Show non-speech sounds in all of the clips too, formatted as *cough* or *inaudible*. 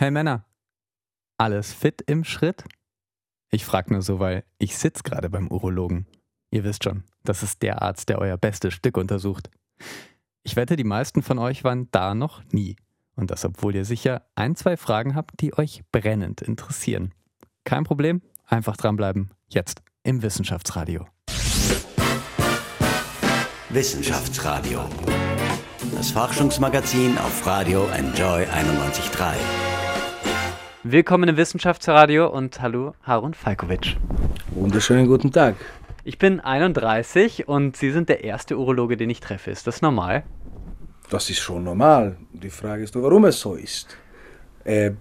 Hey Männer, alles fit im Schritt? Ich frag nur so, weil ich sitz gerade beim Urologen. Ihr wisst schon, das ist der Arzt, der euer bestes Stück untersucht. Ich wette, die meisten von euch waren da noch nie. Und das, obwohl ihr sicher ein, zwei Fragen habt, die euch brennend interessieren. Kein Problem, einfach dranbleiben. Jetzt im Wissenschaftsradio. Wissenschaftsradio. Das Forschungsmagazin auf Radio Enjoy 91.3. Willkommen im Wissenschaftsradio und hallo Harun Falkovic. Wunderschönen guten Tag. Ich bin 31 und Sie sind der erste Urologe, den ich treffe. Ist das normal? Das ist schon normal. Die Frage ist nur, warum es so ist. Äh,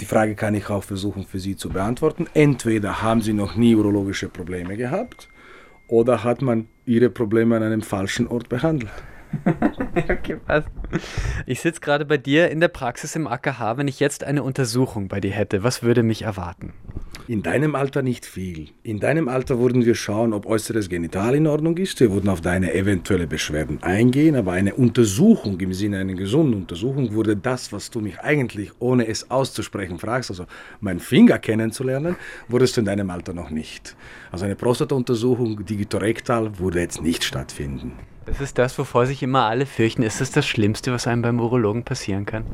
die Frage kann ich auch versuchen für Sie zu beantworten. Entweder haben Sie noch nie urologische Probleme gehabt oder hat man Ihre Probleme an einem falschen Ort behandelt. *laughs* okay, passt. Ich sitze gerade bei dir in der Praxis im AKH. Wenn ich jetzt eine Untersuchung bei dir hätte, was würde mich erwarten? In deinem Alter nicht viel. In deinem Alter würden wir schauen, ob äußeres Genital in Ordnung ist. Wir würden auf deine eventuelle Beschwerden eingehen, aber eine Untersuchung im Sinne einer gesunden Untersuchung würde das, was du mich eigentlich ohne es auszusprechen fragst, also meinen Finger kennenzulernen, würdest du in deinem Alter noch nicht. Also eine Prostata-Untersuchung digitorektal würde jetzt nicht stattfinden. Das ist das, wovor sich immer alle fürchten. Ist das das Schlimmste, was einem beim Urologen passieren kann?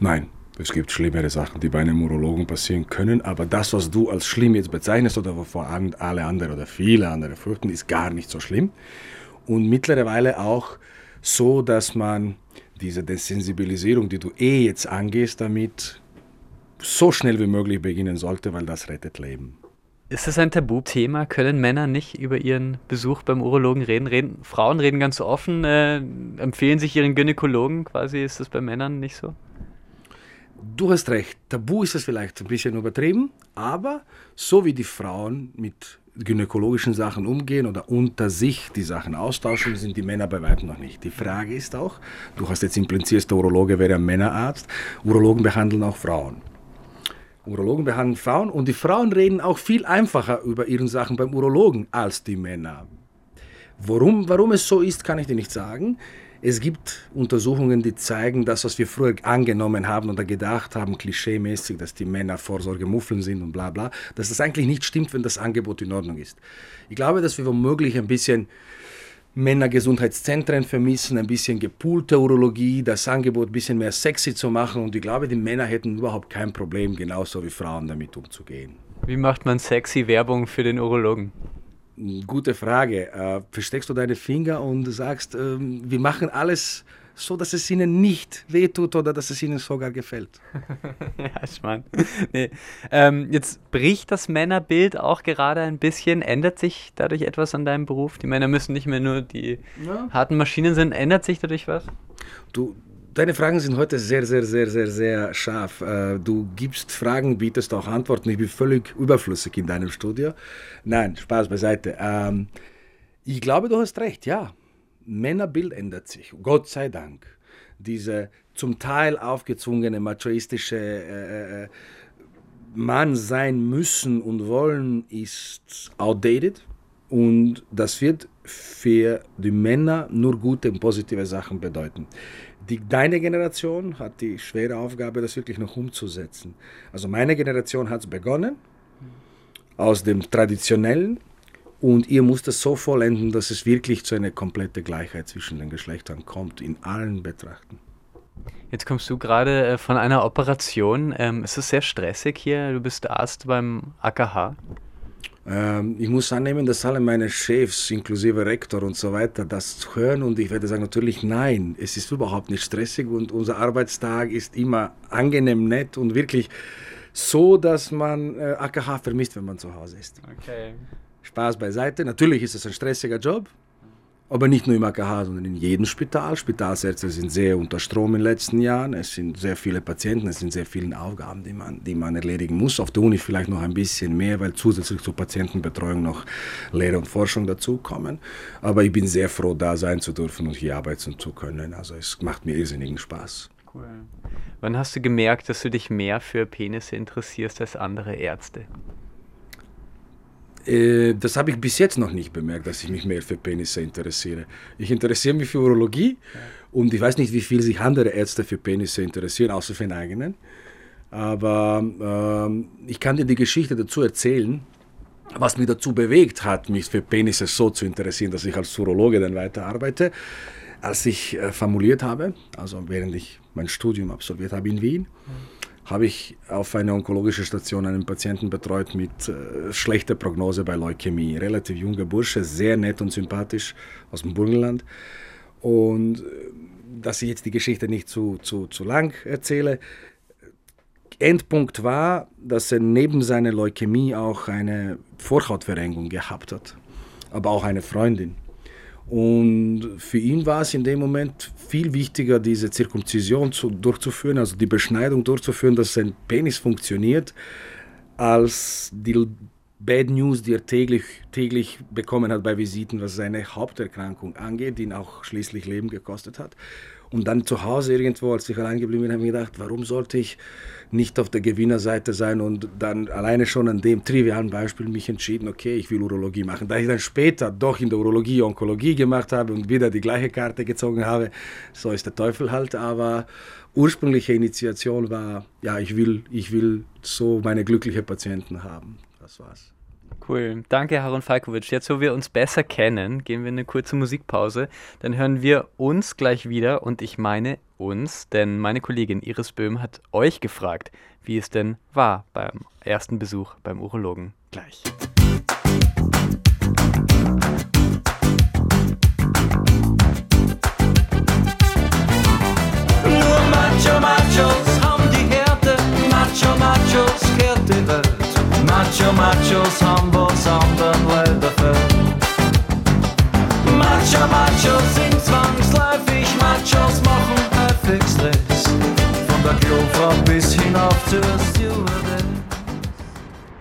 Nein, es gibt schlimmere Sachen, die bei einem Urologen passieren können, aber das, was du als schlimm jetzt bezeichnest oder wovor alle anderen oder viele andere fürchten, ist gar nicht so schlimm. Und mittlerweile auch so, dass man diese Desensibilisierung, die du eh jetzt angehst, damit so schnell wie möglich beginnen sollte, weil das rettet Leben. Ist das ein Tabuthema? Können Männer nicht über ihren Besuch beim Urologen reden? reden Frauen reden ganz offen, äh, empfehlen sich ihren Gynäkologen quasi. Ist das bei Männern nicht so? Du hast recht. Tabu ist es vielleicht ein bisschen übertrieben, aber so wie die Frauen mit gynäkologischen Sachen umgehen oder unter sich die Sachen austauschen, sind die Männer bei weitem noch nicht. Die Frage ist auch, du hast jetzt impliziert, der Urologe wäre ein Männerarzt, Urologen behandeln auch Frauen. Urologen behandeln Frauen und die Frauen reden auch viel einfacher über ihre Sachen beim Urologen als die Männer. Warum, warum es so ist, kann ich dir nicht sagen. Es gibt Untersuchungen, die zeigen, dass was wir früher angenommen haben oder gedacht haben, klischeemäßig, dass die Männer Vorsorgemuffeln sind und bla bla, dass das eigentlich nicht stimmt, wenn das Angebot in Ordnung ist. Ich glaube, dass wir womöglich ein bisschen Männergesundheitszentren vermissen, ein bisschen gepoolte Urologie, das Angebot ein bisschen mehr sexy zu machen. Und ich glaube, die Männer hätten überhaupt kein Problem, genauso wie Frauen damit umzugehen. Wie macht man sexy Werbung für den Urologen? Gute Frage. Äh, versteckst du deine Finger und sagst, äh, wir machen alles so dass es ihnen nicht wehtut oder dass es ihnen sogar gefällt. *laughs* ja, Schmarrn. Nee. Ähm, jetzt bricht das Männerbild auch gerade ein bisschen. Ändert sich dadurch etwas an deinem Beruf? Die Männer müssen nicht mehr nur die ja. harten Maschinen sein. Ändert sich dadurch was? Du, Deine Fragen sind heute sehr, sehr, sehr, sehr, sehr scharf. Äh, du gibst Fragen, bietest auch Antworten. Ich bin völlig überflüssig in deinem Studio. Nein, Spaß beiseite. Ähm, ich glaube, du hast recht, ja. Männerbild ändert sich, Gott sei Dank. Diese zum Teil aufgezwungene machoistische äh, äh, Mann sein müssen und wollen ist outdated und das wird für die Männer nur gute und positive Sachen bedeuten. Die, deine Generation hat die schwere Aufgabe, das wirklich noch umzusetzen. Also meine Generation hat es begonnen aus dem Traditionellen und ihr müsst es so vollenden, dass es wirklich zu einer kompletten Gleichheit zwischen den Geschlechtern kommt, in allen Betrachten. Jetzt kommst du gerade äh, von einer Operation. Ähm, ist es sehr stressig hier? Du bist Arzt beim AKH. Ähm, ich muss annehmen, dass alle meine Chefs, inklusive Rektor und so weiter, das hören und ich werde sagen, natürlich nein, es ist überhaupt nicht stressig und unser Arbeitstag ist immer angenehm, nett und wirklich so, dass man äh, AKH vermisst, wenn man zu Hause ist. Okay. Spaß beiseite. Natürlich ist es ein stressiger Job, aber nicht nur im AKH, sondern in jedem Spital. Spitalsärzte sind sehr unter Strom in den letzten Jahren. Es sind sehr viele Patienten, es sind sehr viele Aufgaben, die man, die man erledigen muss. Auf der Uni vielleicht noch ein bisschen mehr, weil zusätzlich zur Patientenbetreuung noch Lehre und Forschung dazukommen. Aber ich bin sehr froh, da sein zu dürfen und hier arbeiten zu können. Also es macht mir irrsinnigen Spaß. Cool. Wann hast du gemerkt, dass du dich mehr für Penisse interessierst als andere Ärzte? Äh, das habe ich bis jetzt noch nicht bemerkt, dass ich mich mehr für Penisse interessiere. Ich interessiere mich für Urologie und ich weiß nicht, wie viel sich andere Ärzte für Penisse interessieren, außer für den eigenen. Aber ähm, ich kann dir die Geschichte dazu erzählen, was mich dazu bewegt hat, mich für Penisse so zu interessieren, dass ich als Urologe dann weiterarbeite. Als ich äh, formuliert habe, also während ich mein Studium absolviert habe in Wien, mhm. Habe ich auf einer onkologischen Station einen Patienten betreut mit äh, schlechter Prognose bei Leukämie. Relativ junger Bursche, sehr nett und sympathisch aus dem Burgenland. Und äh, dass ich jetzt die Geschichte nicht zu, zu, zu lang erzähle, Endpunkt war, dass er neben seiner Leukämie auch eine Vorhautverengung gehabt hat, aber auch eine Freundin. Und für ihn war es in dem Moment viel wichtiger, diese Zirkumzision zu, durchzuführen, also die Beschneidung durchzuführen, dass sein Penis funktioniert, als die Bad News, die er täglich, täglich bekommen hat bei Visiten, was seine Haupterkrankung angeht, die ihn auch schließlich Leben gekostet hat. Und dann zu Hause irgendwo, als ich allein geblieben bin, habe ich gedacht, warum sollte ich nicht auf der Gewinnerseite sein und dann alleine schon an dem trivialen Beispiel mich entschieden, okay, ich will Urologie machen. Da ich dann später doch in der Urologie Onkologie gemacht habe und wieder die gleiche Karte gezogen habe, so ist der Teufel halt, aber ursprüngliche Initiation war, ja, ich will, ich will so meine glücklichen Patienten haben. Das war's. Cool. Danke, Harun Falkovic. Jetzt, wo wir uns besser kennen, gehen wir in eine kurze Musikpause. Dann hören wir uns gleich wieder und ich meine uns, denn meine Kollegin Iris Böhm hat euch gefragt, wie es denn war beim ersten Besuch beim Urologen. Gleich. Macho Machos haben was anderen leider fällt. Macho Machos sind zwangsläufig, Machos machen häufig Stress. Von der Klofrau bis hinauf zur Stewardess.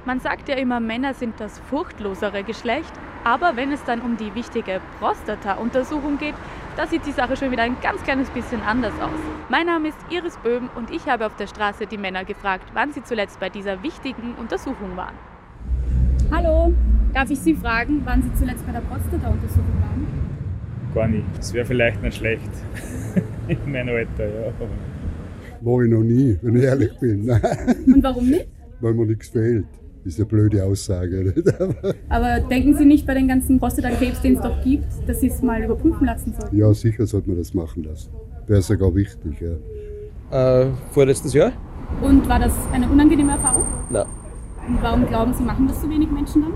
Man sagt ja immer, Männer sind das furchtlosere Geschlecht, aber wenn es dann um die wichtige Prostata-Untersuchung geht, da sieht die Sache schon wieder ein ganz kleines bisschen anders aus. Mein Name ist Iris Böhm und ich habe auf der Straße die Männer gefragt, wann sie zuletzt bei dieser wichtigen Untersuchung waren. Hallo, darf ich Sie fragen, wann Sie zuletzt bei der Prostata-Untersuchung waren? Gar nicht. Das wäre vielleicht nicht schlecht. *laughs* In meinem Alter, ja. War ich noch nie, wenn ich ehrlich bin. Und warum nicht? Weil mir nichts fehlt. Das ist eine blöde Aussage. *laughs* Aber denken Sie nicht bei den ganzen Prostatakrebs, den es doch gibt, dass Sie es mal überprüfen lassen sollten? Ja, sicher sollte man das machen lassen. Wäre sogar wichtig. Ja. Äh, vorletztes Jahr? Und war das eine unangenehme Erfahrung? Nein. Und warum glauben Sie, machen das so wenig Menschen dann?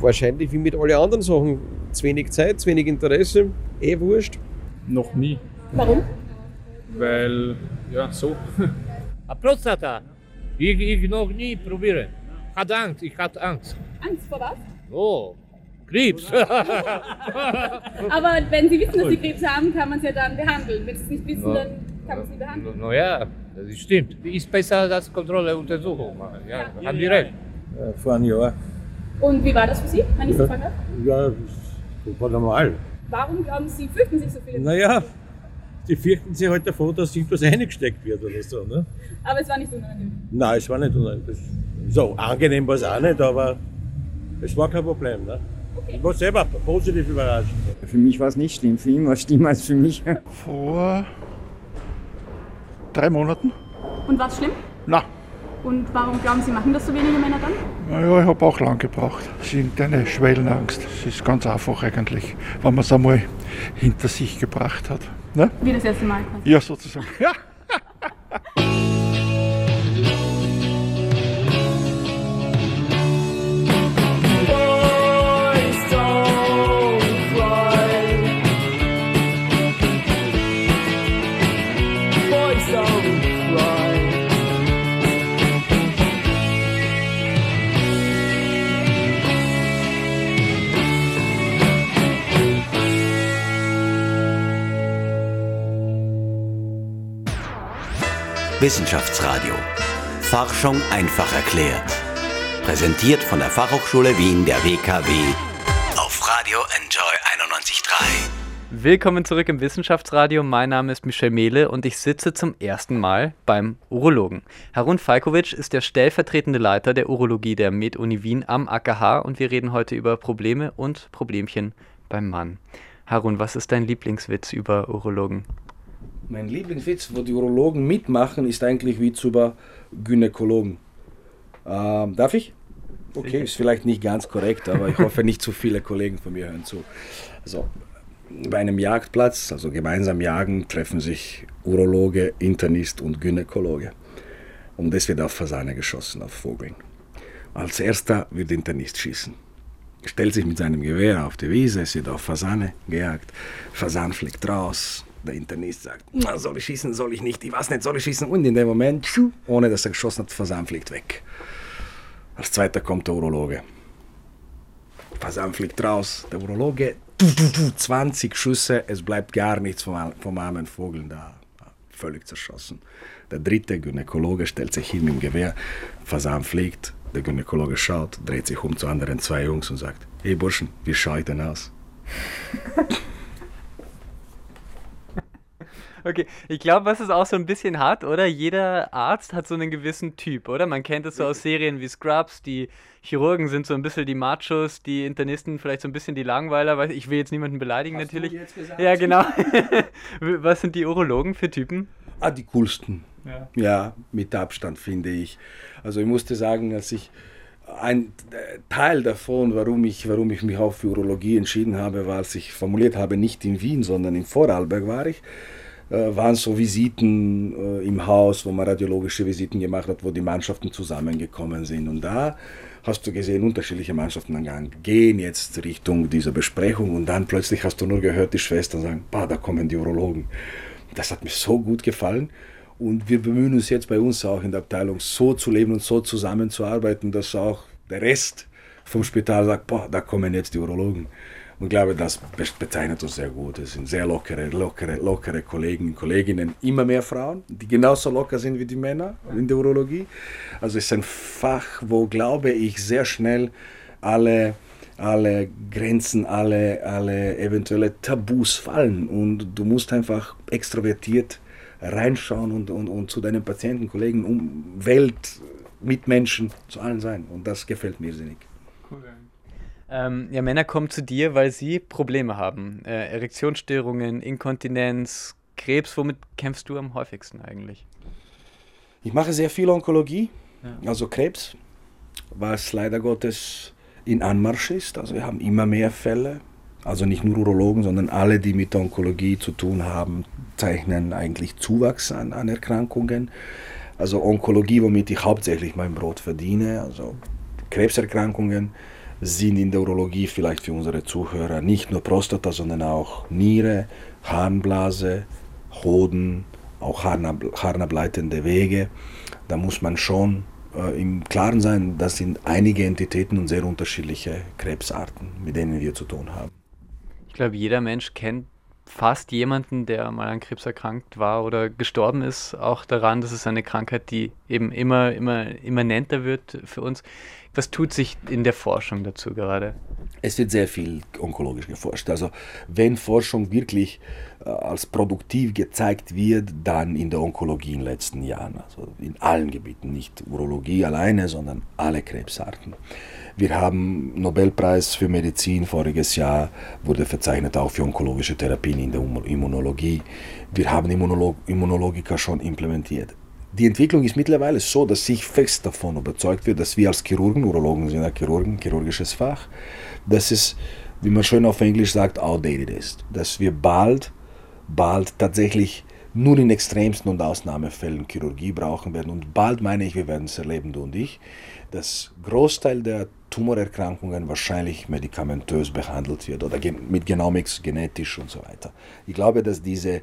Wahrscheinlich wie mit allen anderen Sachen. Zu wenig Zeit, zu wenig Interesse, eh wurscht. Noch nie. Warum? Weil, ja, so. *laughs* A Prostata. Ich, ich noch nie probieren. Hat Angst, ich hatte Angst. Angst vor was? Oh, Krebs. *laughs* Aber wenn Sie wissen, dass Sie Krebs haben, kann man es ja dann behandeln. Wenn Sie es nicht wissen, Ja. dann kann man es nicht behandeln. Naja, das stimmt. Ist besser als Kontrolleuntersuchung machen. Ja, haben die recht. Äh, vor einem Jahr. Und wie war das für Sie, wenn ich Sie fragen darf? Ja, das war normal. Warum glauben Sie, fürchten sich so viele? Naja, die fürchten sich halt davor, dass irgendwas eingesteckt wird oder so. Ne? Aber es war nicht unangenehm. Nein, es war nicht unangenehm. So angenehm war es auch nicht, aber es war kein Problem. Ne? Ich war selber positiv überrascht. Für mich war es nicht schlimm, für ihn war es schlimmer als für mich. Vor drei Monaten? Und war es schlimm? Na, Und warum glauben Sie, machen das so wenige Männer dann? naja, ich habe auch lang gebraucht. Es ist eine Schwellenangst. Es ist ganz einfach eigentlich, wenn man es einmal hinter sich gebracht hat. Ne? Wie das erste Mal. Ja, sozusagen. *laughs* Wissenschaftsradio. Forschung einfach erklärt. Präsentiert von der Fachhochschule Wien der WKW auf Radio Enjoy 91.3. Willkommen zurück im Wissenschaftsradio. Mein Name ist Michel Mehle und ich sitze zum ersten Mal beim Urologen. Harun Falkovic ist der stellvertretende Leiter der Urologie der Med-Uni Wien am AKH und wir reden heute über Probleme und Problemchen beim Mann. Harun, was ist dein Lieblingswitz über Urologen? Mein Lieblingswitz, wo die Urologen mitmachen, ist eigentlich Witz über Gynäkologen. Ähm, darf ich? Okay, ist vielleicht nicht ganz korrekt, aber ich hoffe, nicht zu viele Kollegen von mir hören zu. Also, bei einem Jagdplatz, also gemeinsam jagen, treffen sich Urologe, Internist und Gynäkologe. Und es wird auf Fasane geschossen, auf Vogeln. Als erster wird der Internist schießen. Stellt sich mit seinem Gewehr auf die Wiese, es wird auf Fasane gejagt. Fasan fliegt raus. Der Internist sagt, "Na, soll ich schießen, soll ich nicht, ich weiß nicht, soll ich schießen? Und in dem Moment, ohne dass er geschossen hat, Fasan fliegt weg. Als zweiter kommt der Urologe. Fasan fliegt raus, der Urologe, tu, tu, tu, 20 Schüsse, es bleibt gar nichts vom, vom armen Vogel da. Völlig zerschossen. Der dritte Gynäkologe stellt sich hin mit dem Gewehr, Fasan fliegt, der Gynäkologe schaut, dreht sich um zu anderen zwei Jungs und sagt, hey Burschen, wie schaue ich denn aus? *laughs* Okay, ich glaube, was es auch so ein bisschen hat, oder? Jeder Arzt hat so einen gewissen Typ, oder? Man kennt es so aus Serien wie Scrubs, die Chirurgen sind so ein bisschen die Machos, die Internisten vielleicht so ein bisschen die Langweiler, weil ich will jetzt niemanden beleidigen Hast du natürlich. jetzt gesagt? Ja, genau. *laughs* was sind die Urologen für Typen? Ah, die coolsten. Ja. Ja, mit Abstand finde ich. Also ich musste sagen, als ich ein äh, Teil davon, warum ich, warum ich mich auch für Urologie entschieden habe, war, als ich formuliert habe, nicht in Wien, sondern in Vorarlberg war ich, waren so Visiten äh, im Haus, wo man radiologische Visiten gemacht hat, wo die Mannschaften zusammengekommen sind. Und da hast du gesehen, unterschiedliche Mannschaften dann gehen jetzt Richtung dieser Besprechung und dann plötzlich hast du nur gehört, die Schwestern sagen, bah, da kommen die Urologen. Das hat mir so gut gefallen. Und wir bemühen uns jetzt bei uns auch in der Abteilung so zu leben und so zusammenzuarbeiten, dass auch der Rest vom Spital sagt, boah, da kommen jetzt die Urologen. Und ich glaube, das be- bezeichnet uns sehr gut. Es sind sehr lockere, lockere, lockere Kollegen und Kolleginnen, immer mehr Frauen, die genauso locker sind wie die Männer in der Urologie. Also es ist ein Fach, wo, glaube ich, sehr schnell alle, alle Grenzen, alle, alle eventuelle Tabus fallen. Und du musst einfach extrovertiert reinschauen und, und, und zu deinen Patienten, Kollegen, um Welt, Mitmenschen, zu allen sein. Und das gefällt mir sinnig. Ähm, ja, Männer kommen zu dir, weil sie Probleme haben. Äh, Erektionsstörungen, Inkontinenz, Krebs. Womit kämpfst du am häufigsten eigentlich? Ich mache sehr viel Onkologie, Ja. also Krebs, was leider Gottes in Anmarsch ist. Also wir haben immer mehr Fälle. Also nicht nur Urologen, sondern alle, die mit Onkologie zu tun haben, zeichnen eigentlich Zuwachs an, an Erkrankungen. Also Onkologie, womit ich hauptsächlich mein Brot verdiene, also Krebserkrankungen sind in der Urologie vielleicht für unsere Zuhörer nicht nur Prostata, sondern auch Niere, Harnblase, Hoden, auch harnab- harnableitende Wege. Da muss man schon äh, im Klaren sein, das sind einige Entitäten und sehr unterschiedliche Krebsarten, mit denen wir zu tun haben. Ich glaube, jeder Mensch kennt fast jemanden, der mal an Krebs erkrankt war oder gestorben ist, auch daran, dass es eine Krankheit, die eben immer, immer immanenter wird für uns. Was tut sich in der Forschung dazu gerade? Es wird sehr viel onkologisch geforscht. Also wenn Forschung wirklich als produktiv gezeigt wird, dann in der Onkologie in den letzten Jahren. Also in allen Gebieten, nicht Urologie alleine, sondern alle Krebsarten. Wir haben Nobelpreis für Medizin voriges Jahr, wurde verzeichnet auch für onkologische Therapien in der Immu- Immunologie. Wir haben Immunolo Immunologiker schon implementiert. Die Entwicklung ist mittlerweile so, dass ich fest davon überzeugt bin, dass wir als Chirurgen, Urologen sind ja Chirurgen, chirurgisches Fach, dass es, wie man schön auf Englisch sagt, outdated ist. Dass wir bald, bald tatsächlich nur in extremsten und Ausnahmefällen Chirurgie brauchen werden. Und bald meine ich, wir werden es erleben, du und ich, dass Großteil der Tumorerkrankungen wahrscheinlich medikamentös behandelt wird oder mit Genomics, genetisch und so weiter. Ich glaube, dass diese,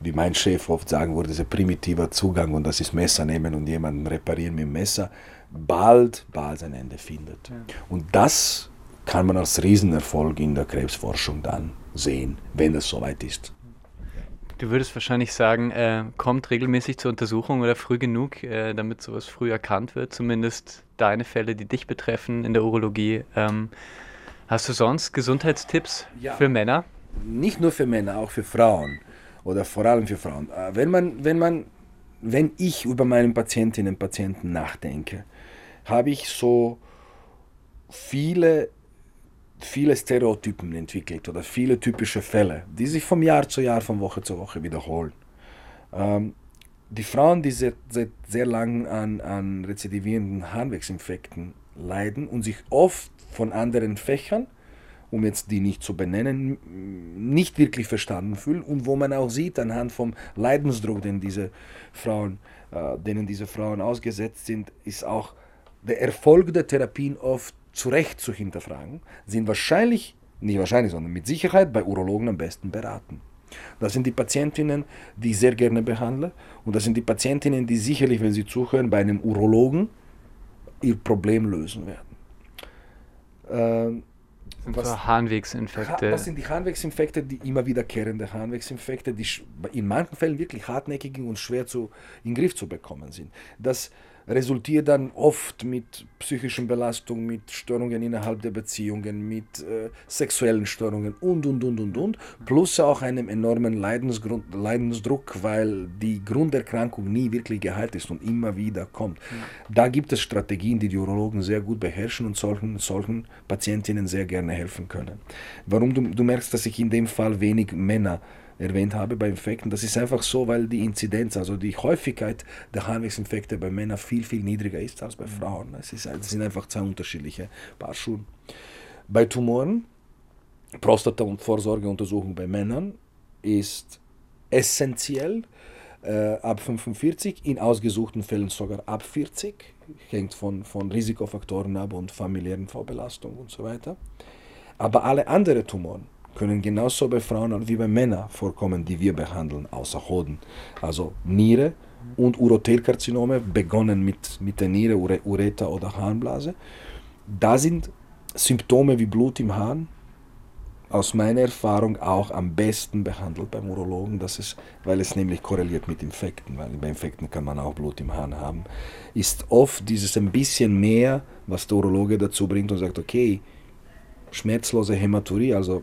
wie mein Chef oft sagen würde, dieser primitive Zugang und das ist Messer nehmen und jemanden reparieren mit dem Messer, bald, bald sein Ende findet. Und das kann man als Riesenerfolg in der Krebsforschung dann sehen, wenn es soweit ist. Du würdest wahrscheinlich sagen, äh, kommt regelmäßig zur Untersuchung oder früh genug, äh, damit sowas früh erkannt wird, zumindest deine Fälle, die dich betreffen in der Urologie. Ähm, hast du sonst Gesundheitstipps Ja. für Männer? nicht nur für Männer, auch für Frauen oder vor allem für Frauen. Äh, Wenn man, wenn man, wenn ich über meinen Patientinnen und Patienten nachdenke, habe ich so viele, viele Stereotypen entwickelt oder viele typische Fälle, die sich vom Jahr zu Jahr, von Woche zu Woche wiederholen. Ähm, die Frauen, die seit, seit sehr lang an, an rezidivierenden Harnwegsinfekten leiden und sich oft von anderen Fächern, um jetzt die nicht zu benennen, nicht wirklich verstanden fühlen und wo man auch sieht anhand vom Leidensdruck, den diese Frauen, äh, denen diese Frauen ausgesetzt sind, ist auch der Erfolg der Therapien oft zu Recht zu hinterfragen, sind wahrscheinlich, nicht wahrscheinlich, sondern mit Sicherheit bei Urologen am besten beraten. Das sind die Patientinnen, die ich sehr gerne behandle. Und das sind die Patientinnen, die sicherlich, wenn sie zuhören, bei einem Urologen ihr Problem lösen werden. Ähm, sind was, so Harnwegsinfekte. Das sind die Harnwegsinfekte, die immer wiederkehrende Harnwegsinfekte, die in manchen Fällen wirklich hartnäckig und schwer zu, in den Griff zu bekommen sind. Das resultiert dann oft mit psychischen Belastungen, mit Störungen innerhalb der Beziehungen, mit äh, sexuellen Störungen und, und, und, und, und. Plus auch einem enormen Leidensgrund, Leidensdruck, weil die Grunderkrankung nie wirklich geheilt ist und immer wieder kommt. Da gibt es Strategien, die die Urologen sehr gut beherrschen und solchen, solchen Patientinnen sehr gerne helfen können. Warum du, du merkst, dass ich in dem Fall wenig Männer erwähnt habe bei Infekten. Das ist einfach so, weil die Inzidenz, also die Häufigkeit der Harnwegsinfekte bei Männern viel, viel niedriger ist als bei Frauen. Es, sind einfach zwei unterschiedliche Paar Schuhe. Bei Tumoren, Prostata- und Vorsorgeuntersuchung bei Männern ist essentiell äh, ab 45, in ausgesuchten Fällen sogar ab 40, hängt von, von Risikofaktoren ab und familiären Vorbelastung und so weiter. Aber alle anderen Tumoren, können genauso bei Frauen wie bei Männern vorkommen, die wir behandeln, außer Hoden. Also Niere und Urothelkarzinome, begonnen mit, mit der Niere, Ure, Ureter oder Harnblase. Da sind Symptome wie Blut im Hahn aus meiner Erfahrung auch am besten behandelt beim Urologen, das ist, weil es nämlich korreliert mit Infekten, weil bei Infekten kann man auch Blut im Hahn haben, ist oft dieses ein bisschen mehr, was der Urologe dazu bringt und sagt, okay, schmerzlose Hämaturie, also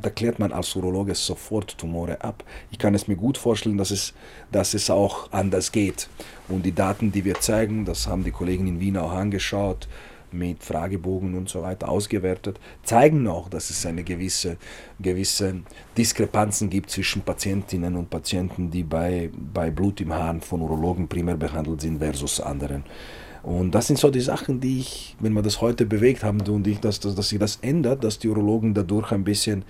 da klärt man als Urologe sofort Tumore ab. Ich kann es mir gut vorstellen, dass es, dass es auch anders geht. Und die Daten, die wir zeigen, das haben die Kollegen in Wien auch angeschaut, mit Fragebogen und so weiter ausgewertet, zeigen auch, dass es eine gewisse, gewisse Diskrepanzen gibt zwischen Patientinnen und Patienten, die bei, bei Blut im Hahn von Urologen primär behandelt sind versus anderen. Und das sind so die Sachen, die ich, wenn wir das heute bewegt haben und ich, dass, dass, dass sich das ändert, dass die Urologen dadurch ein bisschen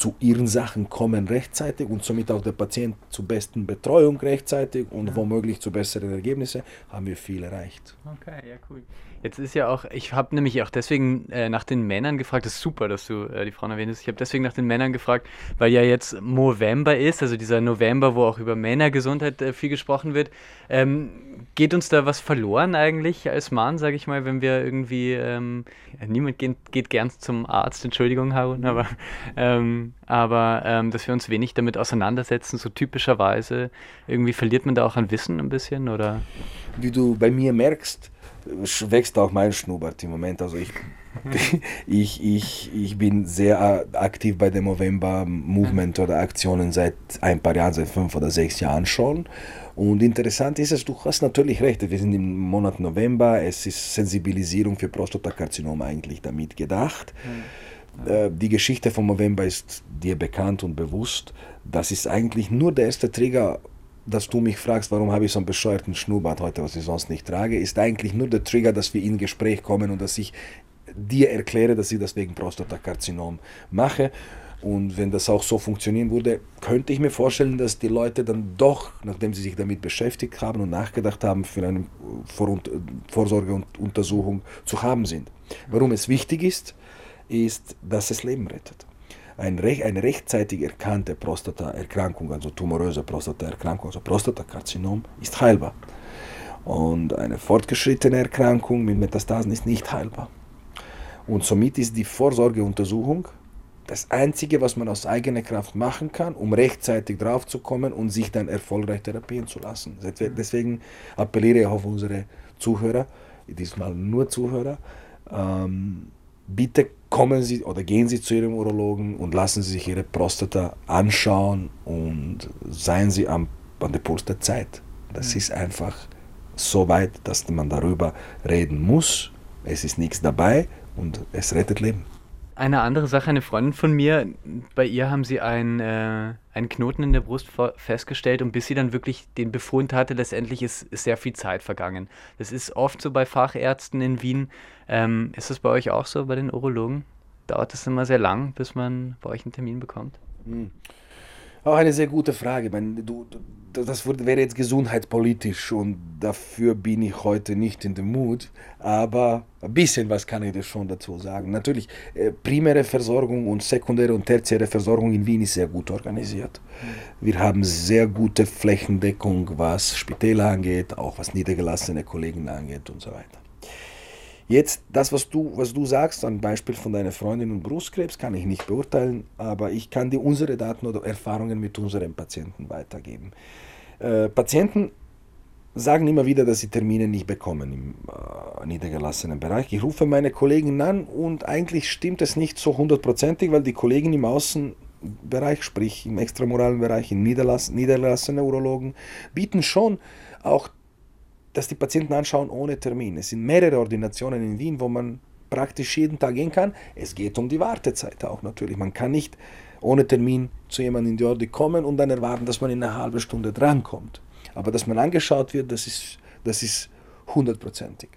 zu ihren Sachen kommen rechtzeitig und somit auch der Patient zur besten Betreuung rechtzeitig und ja. womöglich zu besseren Ergebnissen, haben wir viel erreicht. Okay, ja, cool. Jetzt ist ja auch, ich habe nämlich auch deswegen äh, nach den Männern gefragt, das ist super, dass du äh, die Frauen erwähntest. Ich habe deswegen nach den Männern gefragt, weil ja jetzt November ist, also dieser November, wo auch über Männergesundheit äh, viel gesprochen wird. Ähm, geht uns da was verloren eigentlich als Mann, sage ich mal, wenn wir irgendwie, ähm, niemand geht, geht, gern zum Arzt, Entschuldigung, Harun, aber, ähm, aber ähm, dass wir uns wenig damit auseinandersetzen, so typischerweise. Irgendwie verliert man da auch an Wissen ein bisschen, oder? Wie du bei mir merkst, wächst auch mein Schnurrbart im Moment. Also ich, *laughs* ich, ich, ich bin sehr aktiv bei dem Movember Movement oder Aktionen seit ein paar Jahren, seit fünf oder sechs Jahren schon. Und interessant ist es, du hast natürlich recht, wir sind im Monat November, es ist Sensibilisierung für Prostatakarzinom eigentlich damit gedacht. Mhm. Die Geschichte von November ist dir bekannt und bewusst. Das ist eigentlich nur der erste Trigger, dass du mich fragst, warum habe ich so einen bescheuerten Schnurrbart heute, was ich sonst nicht trage, ist eigentlich nur der Trigger, dass wir in Gespräch kommen und dass ich dir erkläre, dass ich das wegen Prostatakarzinom mache. Und wenn das auch so funktionieren würde, könnte ich mir vorstellen, dass die Leute dann doch, nachdem sie sich damit beschäftigt haben und nachgedacht haben, für eine Vorsorgeuntersuchung zu haben sind. Warum es wichtig ist, ist, dass es Leben rettet eine rechtzeitig erkannte Prostataerkrankung, also tumoröse Prostataerkrankung, also Prostatakarzinom, ist heilbar. Und eine fortgeschrittene Erkrankung mit Metastasen ist nicht heilbar. Und somit ist die Vorsorgeuntersuchung das Einzige, was man aus eigener Kraft machen kann, um rechtzeitig draufzukommen und sich dann erfolgreich therapieren zu lassen. Deswegen appelliere ich auf unsere Zuhörer, diesmal nur Zuhörer, ähm, bitte kommen Sie oder gehen Sie zu Ihrem Urologen und lassen Sie sich Ihre Prostata anschauen und seien Sie am, an der Puls der Zeit. Das mhm. ist einfach so weit, dass man darüber reden muss. Es ist nichts dabei und es rettet Leben. Eine andere Sache, eine Freundin von mir, bei ihr haben sie ein, äh, einen Knoten in der Brust festgestellt und bis sie dann wirklich den Befund hatte, letztendlich ist, ist sehr viel Zeit vergangen. Das ist oft so bei Fachärzten in Wien. Ähm, ist das bei euch auch so, bei den Urologen? Dauert das immer sehr lang, bis man bei euch einen Termin bekommt? Mhm. Auch eine sehr gute Frage. Ich meine, du, das wäre jetzt gesundheitspolitisch und dafür bin ich heute nicht in dem Mut. Aber ein bisschen was kann ich dir schon dazu sagen. Natürlich, äh, primäre Versorgung und sekundäre und tertiäre Versorgung in Wien ist sehr gut organisiert. Wir haben sehr gute Flächendeckung, was Spitäler angeht, auch was niedergelassene Kollegen angeht und so weiter. Jetzt, das, was du, was du sagst, ein Beispiel von deiner Freundin und Brustkrebs, kann ich nicht beurteilen, aber ich kann dir unsere Daten oder Erfahrungen mit unseren Patienten weitergeben. Äh, Patienten sagen immer wieder, dass sie Termine nicht bekommen im äh, niedergelassenen Bereich. Ich rufe meine Kollegen an und eigentlich stimmt es nicht so hundertprozentig, weil die Kollegen im Außenbereich, sprich im extramoralen Bereich, in niedergelassenen Urologen, bieten schon auch dass die Patienten anschauen ohne Termin. Es sind mehrere Ordinationen in Wien, wo man praktisch jeden Tag gehen kann. Es geht um die Wartezeit auch natürlich. Man kann nicht ohne Termin zu jemandem in die Ordi kommen und dann erwarten, dass man in einer halben Stunde drankommt. Aber dass man angeschaut wird, das ist, das ist hundertprozentig.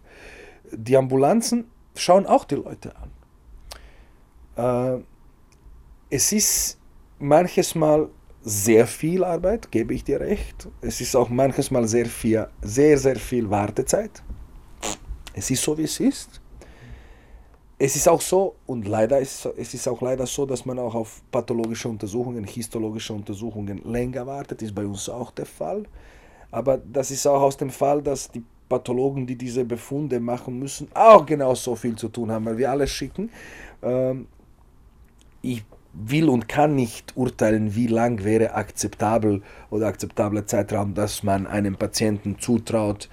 Die Ambulanzen schauen auch die Leute an. Äh, es ist manches Mal sehr viel Arbeit, gebe ich dir recht. Es ist auch manches Mal sehr viel, sehr, sehr viel Wartezeit. Es ist so, wie es ist. Es ist auch so, und leider ist es ist auch leider so, dass man auch auf pathologische Untersuchungen, histologische Untersuchungen länger wartet, ist bei uns auch der Fall. Aber das ist auch aus dem Fall, dass die Pathologen, die diese Befunde machen müssen, auch genau so viel zu tun haben, weil wir alles schicken. Ähm, ich will und kann nicht urteilen, wie lang wäre akzeptabel oder akzeptabler Zeitraum, dass man einem Patienten zutraut,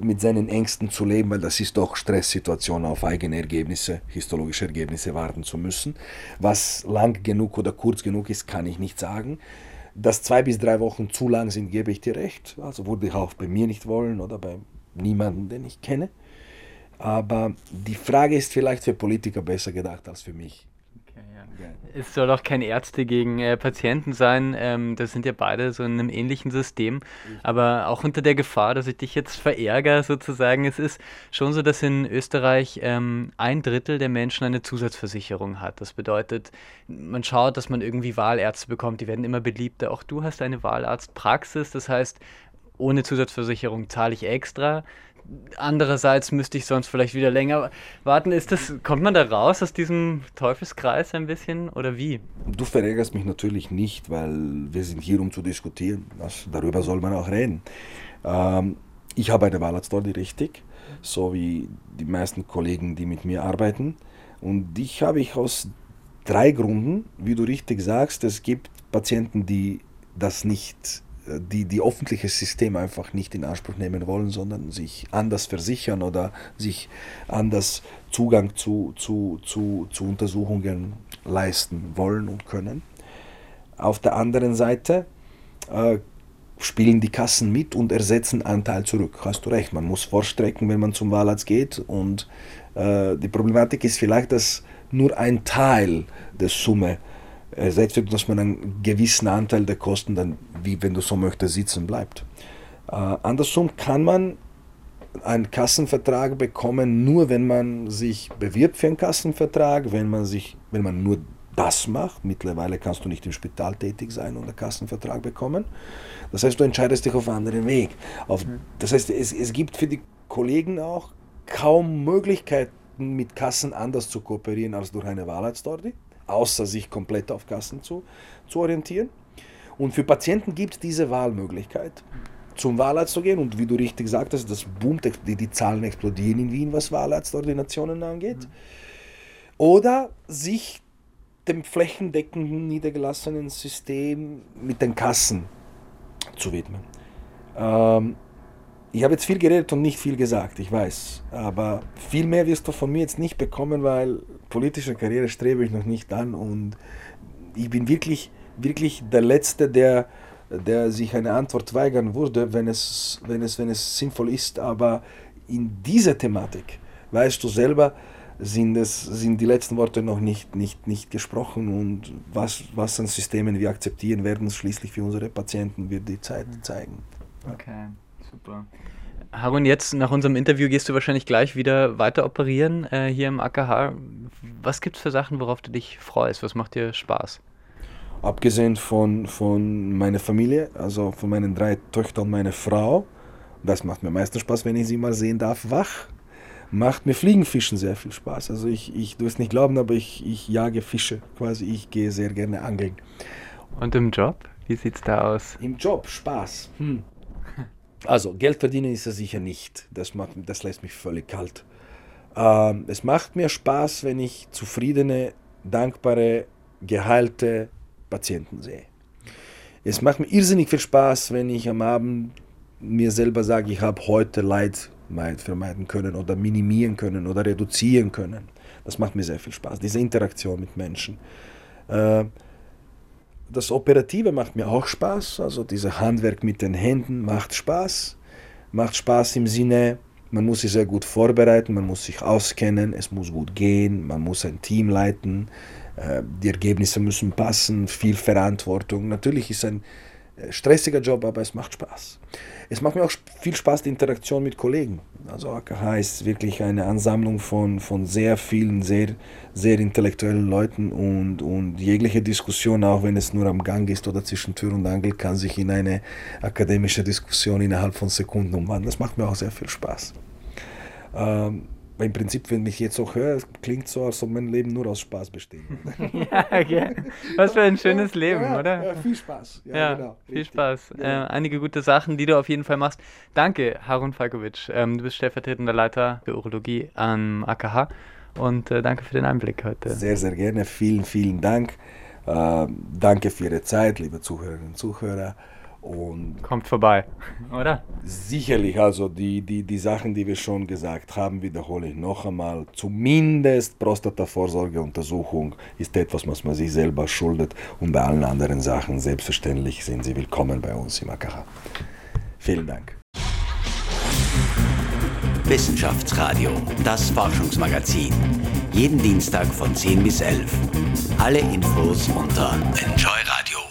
mit seinen Ängsten zu leben, weil das ist doch Stresssituation auf eigene Ergebnisse, histologische Ergebnisse warten zu müssen. Was lang genug oder kurz genug ist, kann ich nicht sagen. Dass zwei bis drei Wochen zu lang sind, gebe ich dir recht. Also würde ich auch bei mir nicht wollen oder bei niemandem, den ich kenne. Aber die Frage ist vielleicht für Politiker besser gedacht als für mich. Es soll auch kein Ärzte gegen äh, Patienten sein. Ähm, das sind ja beide so in einem ähnlichen System. Aber auch unter der Gefahr, dass ich dich jetzt verärgere, sozusagen. Es ist schon so, dass in Österreich ähm, ein Drittel der Menschen eine Zusatzversicherung hat. Das bedeutet, man schaut, dass man irgendwie Wahlärzte bekommt. Die werden immer beliebter. Auch du hast eine Wahlarztpraxis. Das heißt, ohne Zusatzversicherung zahle ich extra andererseits müsste ich sonst vielleicht wieder länger warten. Ist das, kommt man da raus aus diesem Teufelskreis ein bisschen oder wie? Du verärgerst mich natürlich nicht, weil wir sind hier, um zu diskutieren. Das, darüber soll man auch reden. Ähm, ich habe eine Wahlarztordie, richtig, so wie die meisten Kollegen, die mit mir arbeiten. Und dich habe ich aus drei Gründen, wie du richtig sagst, es gibt Patienten, die das nicht die die öffentliche System einfach nicht in Anspruch nehmen wollen, sondern sich anders versichern oder sich anders Zugang zu, zu, zu, zu Untersuchungen leisten wollen und können. Auf der anderen Seite äh, spielen die Kassen mit und ersetzen Anteil zurück. Hast du recht, man muss vorstrecken, wenn man zum Wahlarzt geht. Und äh, die Problematik ist vielleicht, dass nur ein Teil der Summe ersetzt wird, dass man einen gewissen Anteil der Kosten dann, wie wenn du so möchtest, sitzen bleibt. Äh, andersrum kann man einen Kassenvertrag bekommen, nur wenn man sich bewirbt für einen Kassenvertrag, wenn man sich, wenn man nur das macht. Mittlerweile kannst du nicht im Spital tätig sein und einen Kassenvertrag bekommen. Das heißt, du entscheidest dich auf einen anderen Weg. Auf, mhm. das heißt, es, es gibt für die Kollegen auch kaum Möglichkeiten, mit Kassen anders zu kooperieren als durch eine Wahrheitstorte außer sich komplett auf Kassen zu, zu orientieren. Und für Patienten gibt es diese Wahlmöglichkeit, zum Wahlarzt zu gehen. Und wie du richtig sagtest, das boomt, die, die Zahlen explodieren in Wien, was Wahlarztordinationen angeht. Mhm. Oder sich dem flächendeckenden niedergelassenen System mit den Kassen zu widmen. Ähm, ich habe jetzt viel geredet und nicht viel gesagt, ich weiß. Aber viel mehr wirst du von mir jetzt nicht bekommen, weil politische Karriere strebe ich noch nicht an und ich bin wirklich, wirklich der Letzte, der, der sich eine Antwort weigern würde, wenn es, wenn, es, wenn es sinnvoll ist. Aber in dieser Thematik weißt du selber, sind, es, sind die letzten Worte noch nicht, nicht, nicht gesprochen und was, was an Systemen wir akzeptieren werden, schließlich für unsere Patienten wird die Zeit zeigen. Okay, super. Harun, jetzt nach unserem Interview gehst du wahrscheinlich gleich wieder weiter operieren äh, hier im AKH. Was gibt es für Sachen, worauf du dich freust? Was macht dir Spaß? Abgesehen von, von meiner Familie, also von meinen drei Töchtern und meiner Frau, das macht mir am meisten Spaß, wenn ich sie mal sehen darf, wach, macht mir Fliegenfischen sehr viel Spaß. Also ich, ich du wirst nicht glauben, aber ich, ich jage Fische quasi, ich gehe sehr gerne angeln. Und im Job? Wie sieht's da aus? Im Job, Spaß. Hm. Also, Geld verdienen ist er sicher nicht. Das, macht, das lässt mich völlig kalt. Ähm, es macht mir Spaß, wenn ich zufriedene, dankbare, geheilte Patienten sehe. Es macht mir irrsinnig viel Spaß, wenn ich am Abend mir selber sage, ich habe heute Leid vermeiden können oder minimieren können oder reduzieren können. Das macht mir sehr viel Spaß, diese Interaktion mit Menschen. Äh, das Operative macht mir auch Spaß, also dieses Handwerk mit den Händen macht Spaß. Macht Spaß im Sinne, man muss sich sehr gut vorbereiten, man muss sich auskennen, es muss gut gehen, man muss ein Team leiten, äh, die Ergebnisse müssen passen, viel Verantwortung. Natürlich ist ein stressiger Job, aber es macht Spaß. Es macht mir auch viel Spaß, die Interaktion mit Kollegen. Also AKH ist wirklich eine Ansammlung von, von sehr vielen, sehr, sehr intellektuellen Leuten und, und jegliche Diskussion, auch wenn es nur am Gang ist oder zwischen Tür und Angel, kann sich in eine akademische Diskussion innerhalb von Sekunden umwandeln. Das macht mir auch sehr viel Spaß. Ähm, im Prinzip, wenn ich jetzt so höre, klingt so, als ob mein Leben nur aus Spaß besteht. *laughs* ja, okay. Was für ein schönes Leben, ja, oder? Ja, viel Spaß. Ja, ja genau, viel richtig. Spaß. Ja. Äh, einige gute Sachen, die du auf jeden Fall machst. Danke, Harun Falkovic. Ähm, du bist stellvertretender Leiter für Urologie am AKH und äh, danke für den Einblick heute. Sehr, sehr gerne. Vielen, vielen Dank. Äh, danke für Ihre Zeit, liebe Zuhörerinnen und Zuhörer. Und Kommt vorbei, oder? Sicherlich, also die, die, die Sachen, die wir schon gesagt haben, wiederhole ich noch einmal. Zumindest Prostata-Vorsorgeuntersuchung ist etwas, was man sich selber schuldet. Und bei allen anderen Sachen, selbstverständlich, sind Sie willkommen bei uns im AKH. Vielen Dank. Wissenschaftsradio, das Forschungsmagazin. Jeden Dienstag von 10 bis 11. Alle Infos unter enjoyradio